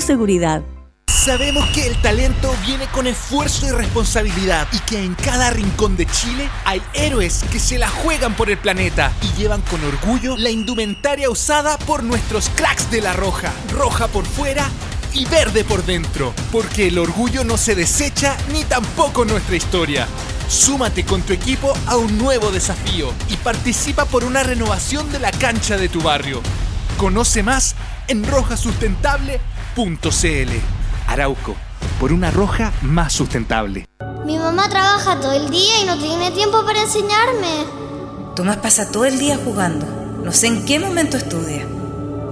seguridad. Sabemos que el talento viene con esfuerzo y responsabilidad y que en cada rincón de Chile hay héroes que se la juegan por el planeta y llevan con orgullo la indumentaria usada por nuestros cracks de la roja, roja por fuera y verde por dentro, porque el orgullo no se desecha ni tampoco nuestra historia. Súmate con tu equipo a un nuevo desafío y participa por una renovación de la cancha de tu barrio. Conoce más en rojasustentable.cl. Arauco, por una roja más sustentable. Mi mamá trabaja todo el día y no tiene tiempo para enseñarme. Tomás pasa todo el día jugando. No sé en qué momento estudia.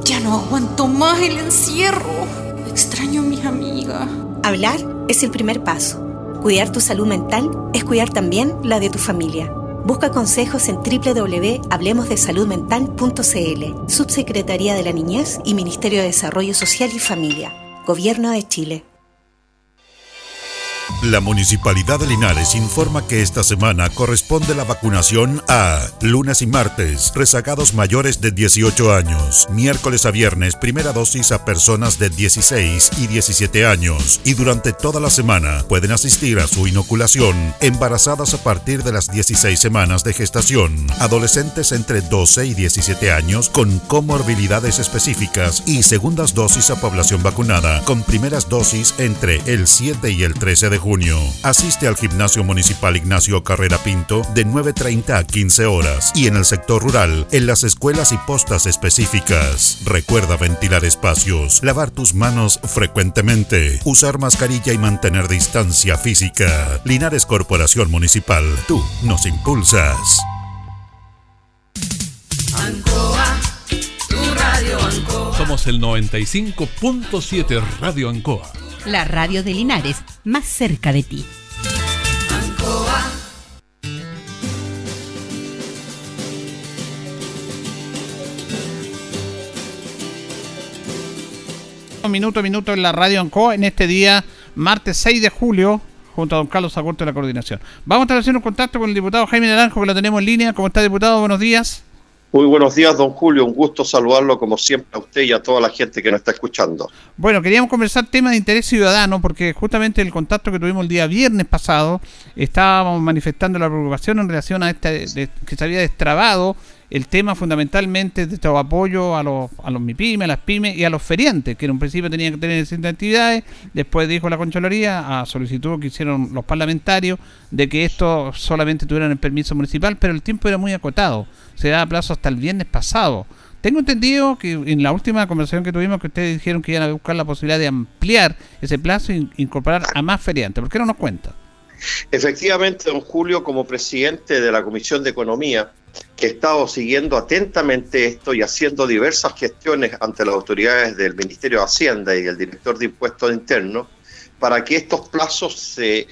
Ya no aguanto más el encierro. Extraño a mis amigas. Hablar es el primer paso. Cuidar tu salud mental es cuidar también la de tu familia. Busca consejos en www.hablemosdesaludmental.cl, Subsecretaría de la Niñez y Ministerio de Desarrollo Social y Familia. Gobierno de Chile. La Municipalidad de Linares informa que esta semana corresponde la vacunación a lunes y martes, rezagados mayores de 18 años, miércoles a viernes, primera dosis a personas de 16 y 17 años, y durante toda la semana pueden asistir a su inoculación embarazadas a partir de las 16 semanas de gestación, adolescentes entre 12 y 17 años con comorbilidades específicas y segundas dosis a población vacunada con primeras dosis entre el 7 y el 13 de junio. Asiste al Gimnasio Municipal Ignacio Carrera Pinto de 9.30 a 15 horas y en el sector rural, en las escuelas y postas específicas. Recuerda ventilar espacios, lavar tus manos frecuentemente, usar mascarilla y mantener distancia física. Linares Corporación Municipal, tú nos impulsas. Ancoa, tu radio Ancoa. Somos el 95.7 Radio Ancoa la radio de Linares, más cerca de ti. Minuto a minuto en la radio Ancoa en este día, martes 6 de julio, junto a don Carlos Agurto de la coordinación. Vamos a haciendo un contacto con el diputado Jaime Naranjo, que lo tenemos en línea. ¿Cómo está, diputado? Buenos días. Muy buenos días, don Julio. Un gusto saludarlo como siempre a usted y a toda la gente que nos está escuchando. Bueno, queríamos conversar temas de interés ciudadano porque justamente el contacto que tuvimos el día viernes pasado estábamos manifestando la preocupación en relación a este que se había destrabado el tema fundamentalmente de este apoyo a los, a los MIPYME, a las pymes y a los feriantes, que en un principio tenían que tener distintas actividades, después dijo la Concholoría, a solicitud que hicieron los parlamentarios, de que esto solamente tuvieran el permiso municipal, pero el tiempo era muy acotado, se daba plazo hasta el viernes pasado Tengo entendido que en la última conversación que tuvimos que ustedes dijeron que iban a buscar la posibilidad de ampliar ese plazo e incorporar a más feriantes. ¿Por qué no nos cuenta? Efectivamente, don Julio, como presidente de la Comisión de Economía, que he estado siguiendo atentamente esto y haciendo diversas gestiones ante las autoridades del Ministerio de Hacienda y el director de Impuestos Internos para que estos plazos se,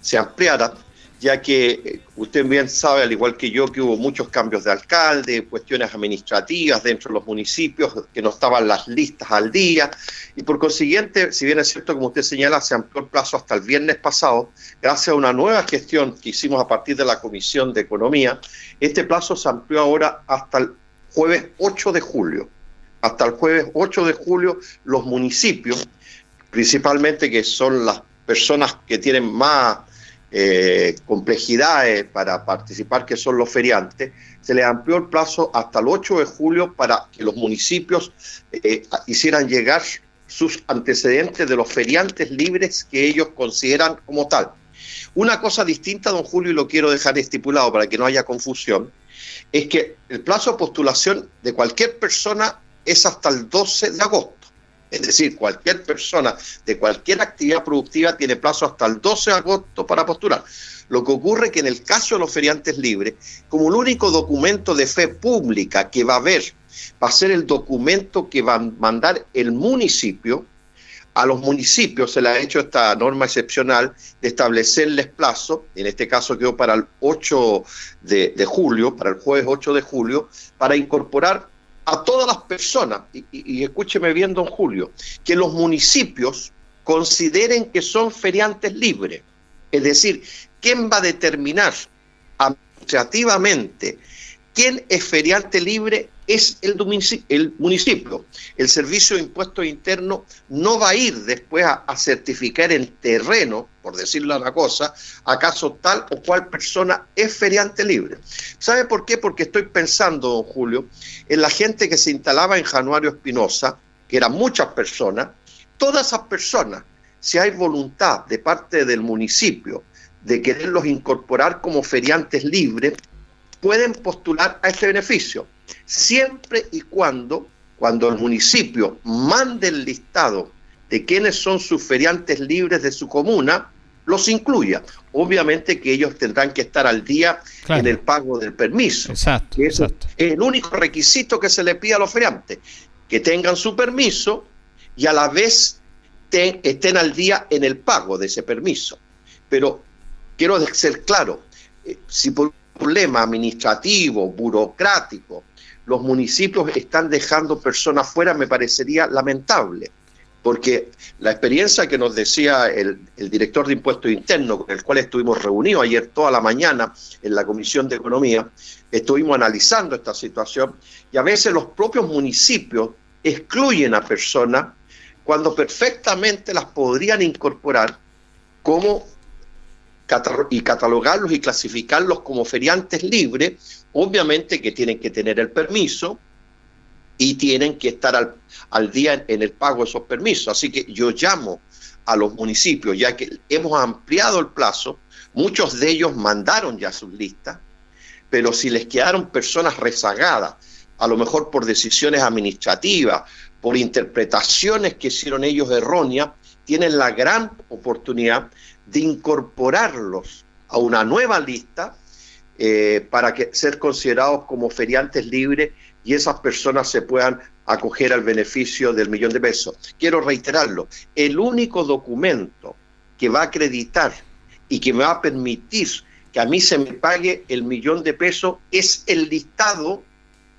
se ampliaran ya que eh, usted bien sabe, al igual que yo, que hubo muchos cambios de alcalde, cuestiones administrativas dentro de los municipios, que no estaban las listas al día, y por consiguiente, si bien es cierto, como usted señala, se amplió el plazo hasta el viernes pasado, gracias a una nueva gestión que hicimos a partir de la Comisión de Economía, este plazo se amplió ahora hasta el jueves 8 de julio. Hasta el jueves 8 de julio, los municipios, principalmente que son las personas que tienen más eh, complejidades para participar, que son los feriantes, se le amplió el plazo hasta el 8 de julio para que los municipios eh, hicieran llegar sus antecedentes de los feriantes libres que ellos consideran como tal. Una cosa distinta, don Julio, y lo quiero dejar estipulado para que no haya confusión, es que el plazo de postulación de cualquier persona es hasta el 12 de agosto. Es decir, cualquier persona de cualquier actividad productiva tiene plazo hasta el 12 de agosto para postular. Lo que ocurre es que en el caso de los feriantes libres, como el único documento de fe pública que va a haber, va a ser el documento que va a mandar el municipio, a los municipios se le ha hecho esta norma excepcional de establecerles plazo, en este caso quedó para el 8 de, de julio, para el jueves 8 de julio, para incorporar a todas las personas, y, escúcheme bien, don Julio, que los municipios consideren que son feriantes libres. Es decir, ¿quién va a determinar administrativamente quién es feriante libre es el, municipio. El Servicio de Impuestos Internos no va a ir después a, certificar en terreno, por decirlo una cosa, acaso tal o cual persona es feriante libre. ¿Sabe por qué? Porque estoy pensando, don Julio, en la gente que se instalaba en Januario Espinosa, que eran muchas personas, todas esas personas, si hay voluntad de parte del municipio de quererlos incorporar como feriantes libres, pueden postular a este beneficio siempre y cuando, cuando el municipio mande el listado de quiénes son sus feriantes libres de su comuna, los incluya. Obviamente que ellos tendrán que estar al día en el pago del permiso. Exacto, Es el único requisito que se le pide a los feriantes, que tengan su permiso y a la vez estén al día en el pago de ese permiso. Pero quiero ser claro, eh, si por un problema administrativo, burocrático, los municipios están dejando personas fuera me parecería lamentable, porque la experiencia que nos decía el, director de impuestos internos, con el cual estuvimos reunidos ayer toda la mañana en la Comisión de Economía, estuvimos analizando esta situación y a veces los propios municipios excluyen a personas cuando perfectamente las podrían incorporar como y catalogarlos y clasificarlos como feriantes libres, obviamente que tienen que tener el permiso y tienen que estar al, día en, el pago de esos permisos. Así que yo llamo a los municipios, ya que hemos ampliado el plazo, muchos de ellos mandaron ya sus listas, pero si les quedaron personas rezagadas, a lo mejor por decisiones administrativas, por interpretaciones que hicieron ellos erróneas, tienen la gran oportunidad de incorporarlos a una nueva lista eh, para que, ser considerados como feriantes libres y esas personas se puedan acoger al beneficio del millón de pesos. Quiero reiterarlo, el único documento que va a acreditar y que me va a permitir que a mí se me pague el millón de pesos es el listado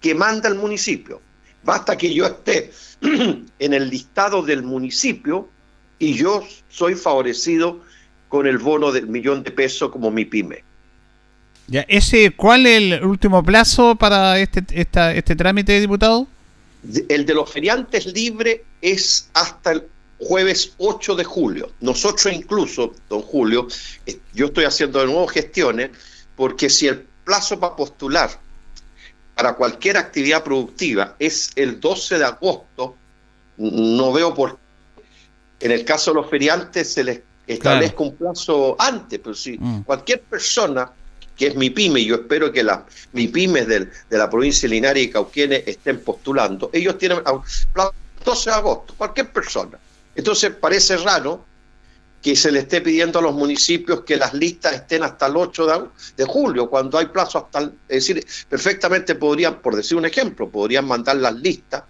que manda el municipio. Basta que yo esté en el listado del municipio y yo soy favorecido con el bono del millón de pesos como mi pyme. Ya, ese, ¿Cuál es el último plazo para este, esta, este trámite, diputado? El de los feriantes libres es hasta el jueves 8 de julio. Nosotros incluso, don Julio, eh, yo estoy haciendo de nuevo gestiones porque si el plazo para postular para cualquier actividad productiva es el 12 de agosto, no veo por qué en el caso de los feriantes se les establezca un plazo antes, pero si mm. cualquier persona que es mi pyme, yo espero que las MIPYMES del, de la provincia de Linares y Cauquenes estén postulando, ellos tienen plazo 12 de agosto, cualquier persona. Entonces parece raro que se le esté pidiendo a los municipios que las listas estén hasta el 8 de, julio, cuando hay plazo hasta... El, es decir, perfectamente podrían, por decir un ejemplo, podrían mandar las listas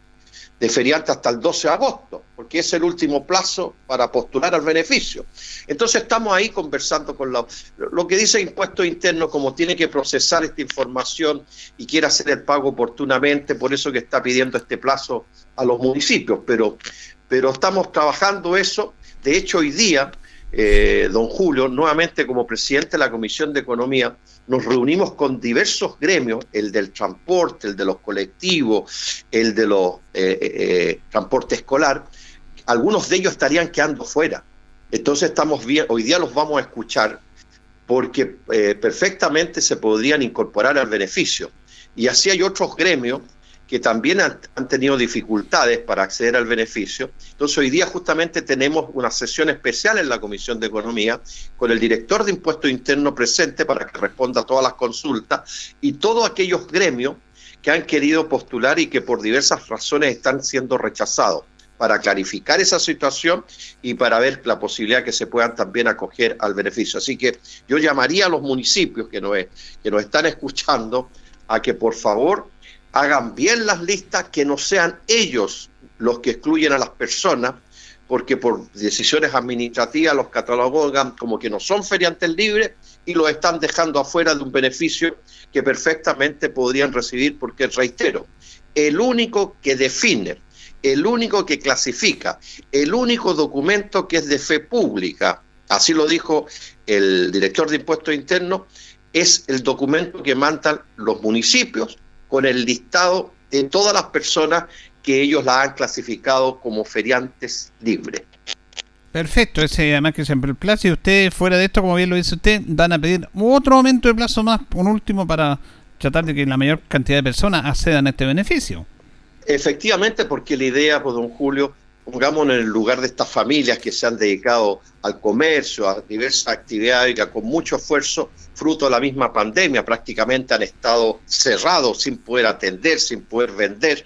de feriantes hasta el 12 de agosto, porque es el último plazo para postular al beneficio. Entonces estamos ahí conversando con lo que dice Impuesto Interno, como tiene que procesar esta información y quiere hacer el pago oportunamente, por eso que está pidiendo este plazo a los municipios, pero, pero estamos trabajando eso. De hecho, hoy día, eh, don Julio, nuevamente como presidente de la Comisión de Economía, nos reunimos con diversos gremios, el del transporte, el de los colectivos, el de los eh, eh, transporte escolar, algunos de ellos estarían quedando fuera. Entonces estamos bien, hoy día los vamos a escuchar porque eh, perfectamente se podrían incorporar al beneficio. Y así hay otros gremios que también han, tenido dificultades para acceder al beneficio. Entonces hoy día justamente tenemos una sesión especial en la Comisión de Economía con el director de Impuesto Interno presente para que responda a todas las consultas y todos aquellos gremios que han querido postular y que por diversas razones están siendo rechazados para clarificar esa situación y para ver la posibilidad que se puedan también acoger al beneficio. Así que yo llamaría a los municipios que nos, que nos están escuchando a que por favor hagan bien las listas, que no sean ellos los que excluyen a las personas, porque por decisiones administrativas los catalogan como que no son feriantes libres y los están dejando afuera de un beneficio que perfectamente podrían recibir, porque reitero, el único que define, el único que clasifica, el único documento que es de fe pública, así lo dijo el director de impuestos internos, es el documento que mandan los municipios con el listado de todas las personas que ellos la han clasificado como feriantes libres. Perfecto, ese además que siempre el plazo y ustedes fuera de esto, como bien lo dice usted, van a pedir otro aumento de plazo más, un último para tratar de que la mayor cantidad de personas accedan a este beneficio. Efectivamente, porque la idea, pues don Julio, pongamos en el lugar de estas familias que se han dedicado al comercio, a diversas actividades que con mucho esfuerzo, fruto de la misma pandemia, prácticamente han estado cerrados sin poder atender, sin poder vender.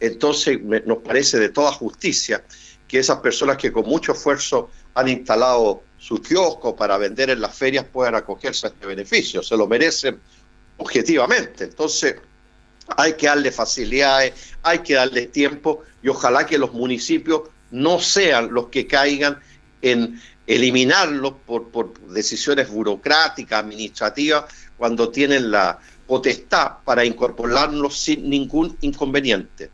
Entonces nos parece de toda justicia que esas personas que con mucho esfuerzo han instalado su kiosco para vender en las ferias puedan acogerse a este beneficio, se lo merecen objetivamente. Entonces, hay que darle facilidades, hay que darle tiempo y ojalá que los municipios no sean los que caigan en eliminarlos por, por decisiones burocráticas, administrativas, cuando tienen la potestad para incorporarlos sin ningún inconveniente.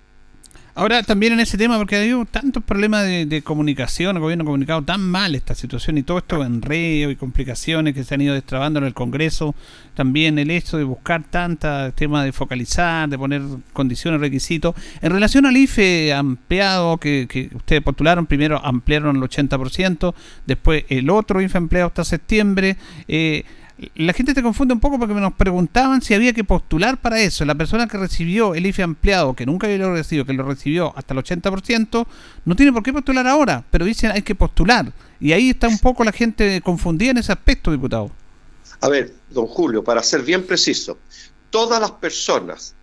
Ahora, también en ese tema, porque ha habido tantos problemas de, comunicación, el gobierno ha comunicado tan mal esta situación y todo esto enredo y complicaciones que se han ido destrabando en el Congreso, también el hecho de buscar tantos temas de focalizar, de poner condiciones, requisitos. En relación al IFE ampliado que, que ustedes postularon, primero ampliaron el 80%, después el otro IFE ampliado hasta septiembre. Eh, la gente te confunde un poco porque nos preguntaban si había que postular para eso. La persona que recibió el IFE ampliado, que nunca había recibido, que lo recibió hasta el 80%, no tiene por qué postular ahora, pero dicen hay que postular. Y ahí está un poco la gente confundida en ese aspecto, diputado. A ver, don Julio, para ser bien preciso, todas las personas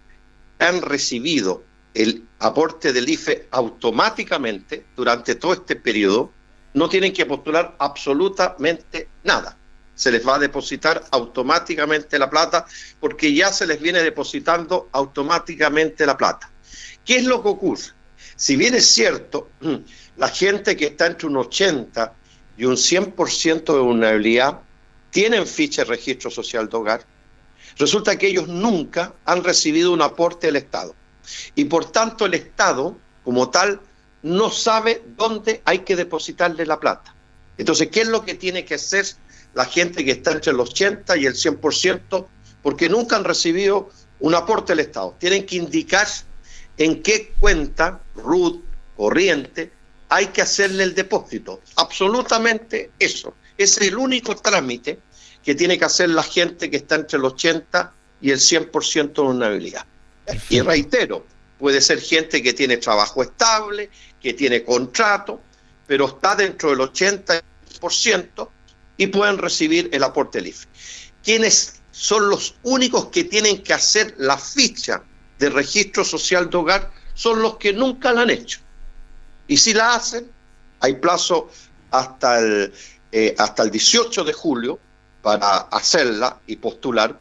que han recibido el aporte del IFE automáticamente durante todo este periodo no tienen que postular absolutamente nada se les va a depositar automáticamente la plata porque ya se les viene depositando automáticamente la plata. ¿Qué es lo que ocurre? Si bien es cierto, la gente que está entre un 80 y un 100% de vulnerabilidad tienen ficha de registro social de hogar, resulta que ellos nunca han recibido un aporte del Estado. Y por tanto el Estado, como tal, no sabe dónde hay que depositarle la plata. Entonces, ¿qué es lo que tiene que hacer la gente que está entre el 80 y el 100%, porque nunca han recibido un aporte del Estado. Tienen que indicar en qué cuenta, RUT, corriente, hay que hacerle el depósito. Absolutamente eso. Es el único trámite que tiene que hacer la gente que está entre el 80 y el 100% de una habilidad. Y reitero, puede ser gente que tiene trabajo estable, que tiene contrato, pero está dentro del 80% y pueden recibir el aporte del IFE. Quienes son los únicos que tienen que hacer la ficha de registro social de hogar, son los que nunca la han hecho. Y si la hacen, hay plazo hasta el, eh, hasta el 18 de julio para hacerla y postular.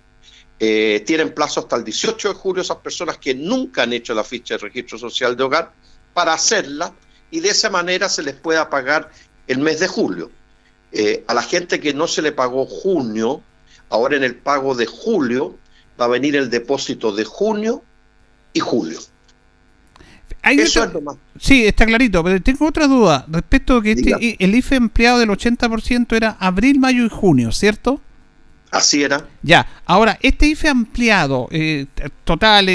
Eh, tienen plazo hasta el 18 de julio esas personas que nunca han hecho la ficha de registro social de hogar para hacerla y de esa manera se les pueda pagar el mes de julio. Eh, a la gente que no se le pagó junio, ahora en el pago de julio va a venir el depósito de junio y julio. Eso es lo más. Sí, está clarito, pero tengo otra duda respecto a que este, el IFE empleado del 80% era abril, mayo y junio, ¿cierto? Así era. Ya, ahora, este IFE ampliado, eh, total,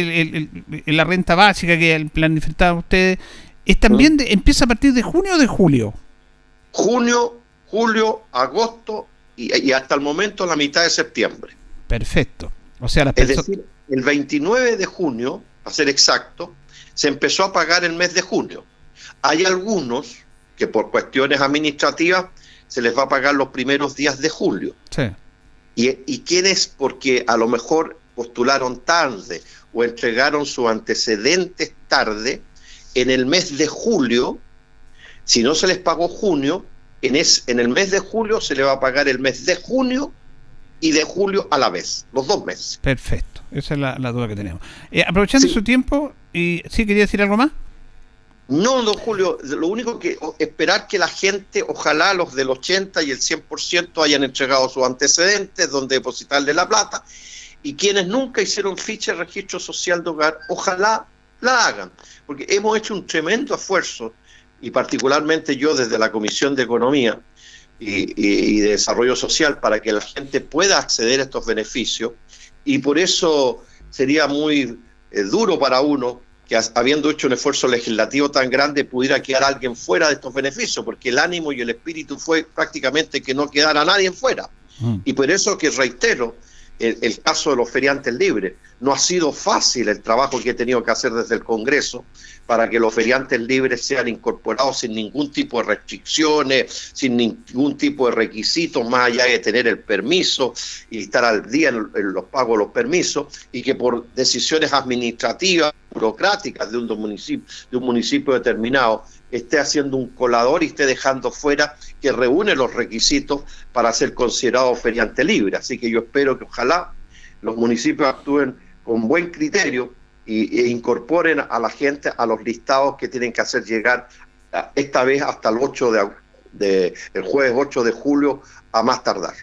la renta básica que el plan manifestado ustedes, ¿es también mm. empieza a partir de junio o de julio? Junio, julio, agosto y, hasta el momento la mitad de septiembre. Perfecto. O sea, es decir, el 29 de junio, a ser exacto, se empezó a pagar el mes de junio. Hay algunos que por cuestiones administrativas se les va a pagar los primeros días de julio. Sí. Y, y quienes, porque a lo mejor postularon tarde o entregaron sus antecedentes tarde, en el mes de julio, si no se les pagó junio, en, es, en el mes de julio se le va a pagar el mes de junio y de julio a la vez, los dos meses. Perfecto, esa es la, duda que tenemos. Eh, aprovechando su tiempo, y ¿sí quería decir algo más? No, don Julio, lo único que esperar que la gente, ojalá los del 80 y el 100% hayan entregado sus antecedentes, donde depositarle la plata, y quienes nunca hicieron ficha de registro social de hogar, ojalá la hagan, porque hemos hecho un tremendo esfuerzo, y particularmente yo desde la Comisión de Economía y, de Desarrollo Social, para que la gente pueda acceder a estos beneficios, y por eso sería muy eh, duro para uno que habiendo hecho un esfuerzo legislativo tan grande pudiera quedar alguien fuera de estos beneficios, porque el ánimo y el espíritu fue prácticamente que no quedara nadie fuera. Mm. Y por eso que reitero el, el, caso de los feriantes libres. No ha sido fácil el trabajo que he tenido que hacer desde el Congreso para que los feriantes libres sean incorporados sin ningún tipo de restricciones, sin ningún tipo de requisitos, más allá de tener el permiso y estar al día en, los pagos de los permisos, y que por decisiones administrativas, burocráticas de un municipio, de un municipio determinado, esté haciendo un colador y esté dejando fuera que reúne los requisitos para ser considerado feriante libre. Así que yo espero que ojalá los municipios actúen con buen criterio y, e incorporen a la gente a los listados que tienen que hacer llegar esta vez hasta el 8 de, el jueves 8 de julio a más tardar.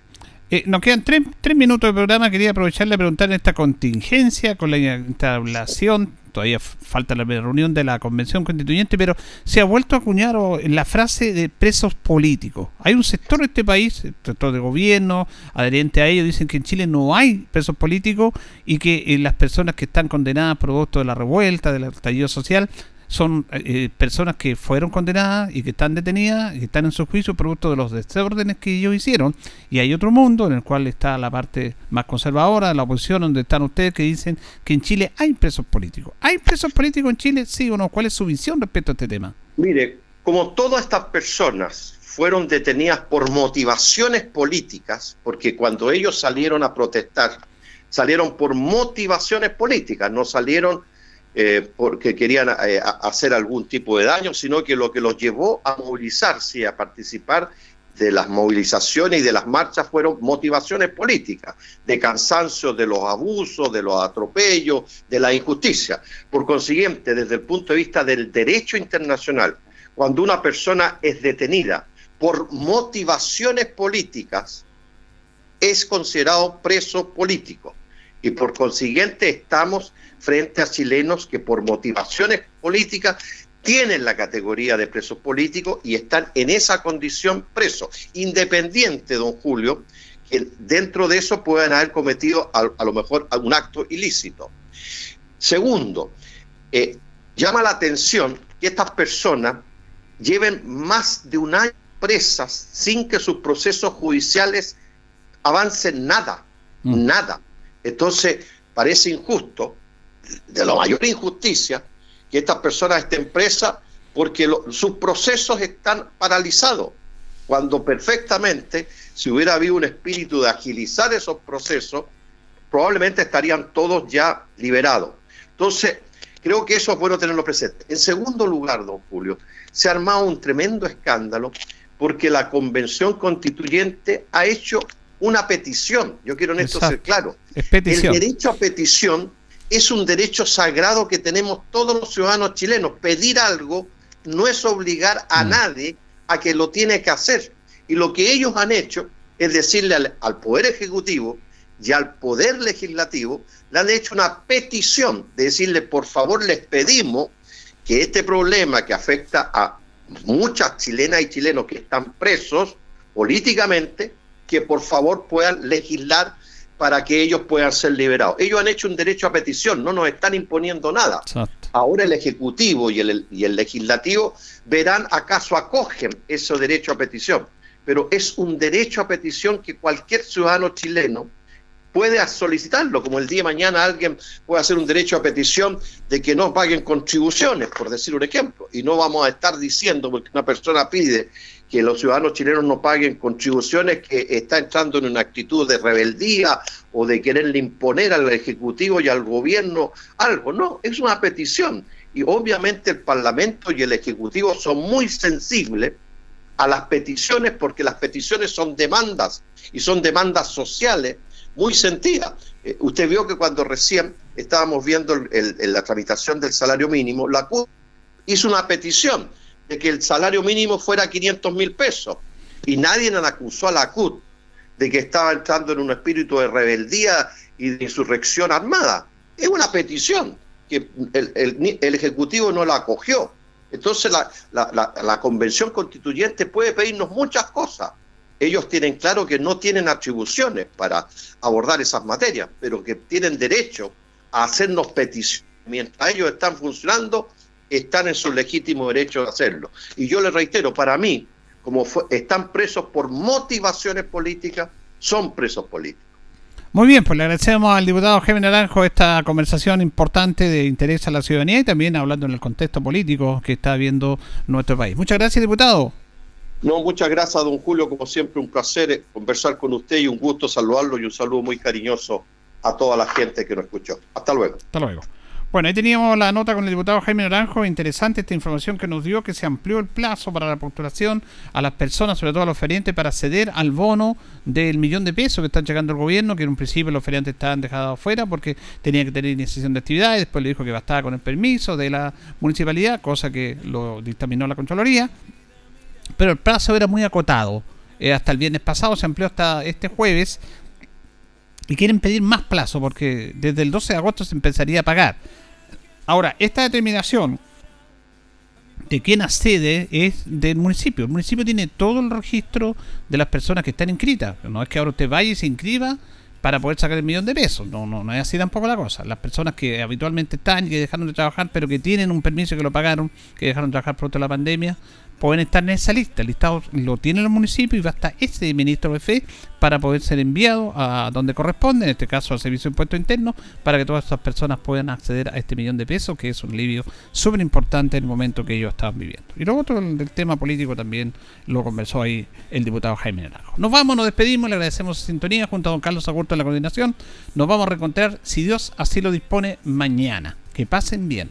Eh, nos quedan tres, tres, minutos de programa. Quería aprovecharle a preguntar en esta contingencia con la instalación. Todavía falta la reunión de la convención constituyente, pero se ha vuelto a acuñar la frase de presos políticos. Hay un sector de este país, el sector de gobierno, adherente a ello, dicen que en Chile no hay presos políticos y que eh, las personas que están condenadas producto de la revuelta, del estallido social, son eh, personas que fueron condenadas y que están detenidas y están en su juicio producto de los desórdenes que ellos hicieron. Y hay otro mundo en el cual está la parte más conservadora, la oposición, donde están ustedes que dicen que en Chile hay presos políticos. ¿Hay presos políticos en Chile? Sí o no. ¿Cuál es su visión respecto a este tema? Mire, como todas estas personas fueron detenidas por motivaciones políticas, porque cuando ellos salieron a protestar, salieron por motivaciones políticas, no salieron eh, porque querían eh, hacer algún tipo de daño, sino que lo que los llevó a movilizarse y a participar de las movilizaciones y de las marchas fueron motivaciones políticas, de cansancio de los abusos, de los atropellos, de la injusticia. Por consiguiente, desde el punto de vista del derecho internacional, cuando una persona es detenida por motivaciones políticas, es considerado preso político. Y por consiguiente estamos frente a chilenos que por motivaciones políticas tienen la categoría de presos políticos y están en esa condición presos, independiente, don Julio, que dentro de eso puedan haber cometido a, lo mejor un acto ilícito. Segundo, eh, llama la atención que estas personas lleven más de un año presas sin que sus procesos judiciales avancen nada, mm. nada. Entonces, parece injusto de la mayor injusticia que estas personas estén presas porque sus procesos están paralizados, cuando perfectamente si hubiera habido un espíritu de agilizar esos procesos, probablemente estarían todos ya liberados. Entonces, creo que eso es bueno tenerlo presente. En segundo lugar, don Julio, se ha armado un tremendo escándalo porque la convención constituyente ha hecho una petición. Yo quiero en esto ser claro. El derecho a petición es un derecho sagrado que tenemos todos los ciudadanos chilenos. Pedir algo no es obligar a mm. nadie a que lo tiene que hacer. Y lo que ellos han hecho es decirle al, Poder Ejecutivo y al Poder Legislativo, le han hecho una petición de decirle, por favor, les pedimos que este problema que afecta a muchas chilenas y chilenos que están presos políticamente, que por favor puedan legislar para que ellos puedan ser liberados. Ellos han hecho un derecho a petición, no nos están imponiendo nada. Ahora el Ejecutivo y el, y el Legislativo verán acaso acogen ese derecho a petición, pero es un derecho a petición que cualquier ciudadano chileno puede solicitarlo, como el día de mañana alguien puede hacer un derecho a petición de que no paguen contribuciones, por decir un ejemplo, y no vamos a estar diciendo porque una persona pide que los ciudadanos chilenos no paguen contribuciones, que está entrando en una actitud de rebeldía o de quererle imponer al Ejecutivo y al gobierno algo. No, es una petición. Y obviamente el Parlamento y el Ejecutivo son muy sensibles a las peticiones porque las peticiones son demandas y son demandas sociales muy sentidas. Eh, usted vio que cuando recién estábamos viendo la tramitación del salario mínimo, la CUT hizo una petición de que el salario mínimo fuera 500 mil pesos. Y nadie le acusó a la CUT de que estaba entrando en un espíritu de rebeldía y de insurrección armada. Es una petición que el, Ejecutivo no la acogió. Entonces la, la, Convención Constituyente puede pedirnos muchas cosas. Ellos tienen claro que no tienen atribuciones para abordar esas materias, pero que tienen derecho a hacernos peticiones. Mientras ellos están funcionando, están en su legítimo derecho de hacerlo. Y yo le reitero, para mí, como están presos por motivaciones políticas, son presos políticos. Muy bien, pues le agradecemos al diputado Jaime Naranjo esta conversación importante de interés a la ciudadanía y también hablando en el contexto político que está viendo nuestro país. Muchas gracias, diputado. No, muchas gracias, don Julio. Como siempre, un placer conversar con usted y un gusto saludarlo y un saludo muy cariñoso a toda la gente que nos escuchó. Hasta luego. Hasta luego. Bueno, ahí teníamos la nota con el diputado Jaime Naranjo. Interesante esta información que nos dio que se amplió el plazo para la postulación a las personas, sobre todo a los feriantes, para acceder al bono del millón de pesos que están llegando al gobierno, que en un principio los feriantes estaban dejados afuera porque tenían que tener iniciación de actividades. Después le dijo que bastaba con el permiso de la municipalidad, cosa que lo dictaminó la Contraloría. Pero el plazo era muy acotado. Eh, hasta el viernes pasado se amplió hasta este jueves y quieren pedir más plazo porque desde el 12 de agosto se empezaría a pagar. Ahora, esta determinación de quién accede es del municipio. El municipio tiene todo el registro de las personas que están inscritas. No es que ahora usted vaya y se inscriba para poder sacar el millón de pesos. No, no, no es así tampoco la cosa. Las personas que habitualmente están y que dejaron de trabajar, pero que tienen un permiso que lo pagaron, que dejaron de trabajar por de la pandemia, pueden estar en esa lista. El listado lo tiene el municipio y va hasta ese ministro de fe para poder ser enviado a donde corresponde, en este caso al Servicio de Impuestos Internos, para que todas estas personas puedan acceder a este millón de pesos, que es un alivio súper importante en el momento que ellos estaban viviendo. Y luego otro del tema político también lo conversó ahí el diputado Jaime Naranjo. Nos vamos, nos despedimos, le agradecemos su sintonía junto a don Carlos Agurto en la coordinación. Nos vamos a reencontrar, si Dios así lo dispone, mañana. Que pasen bien.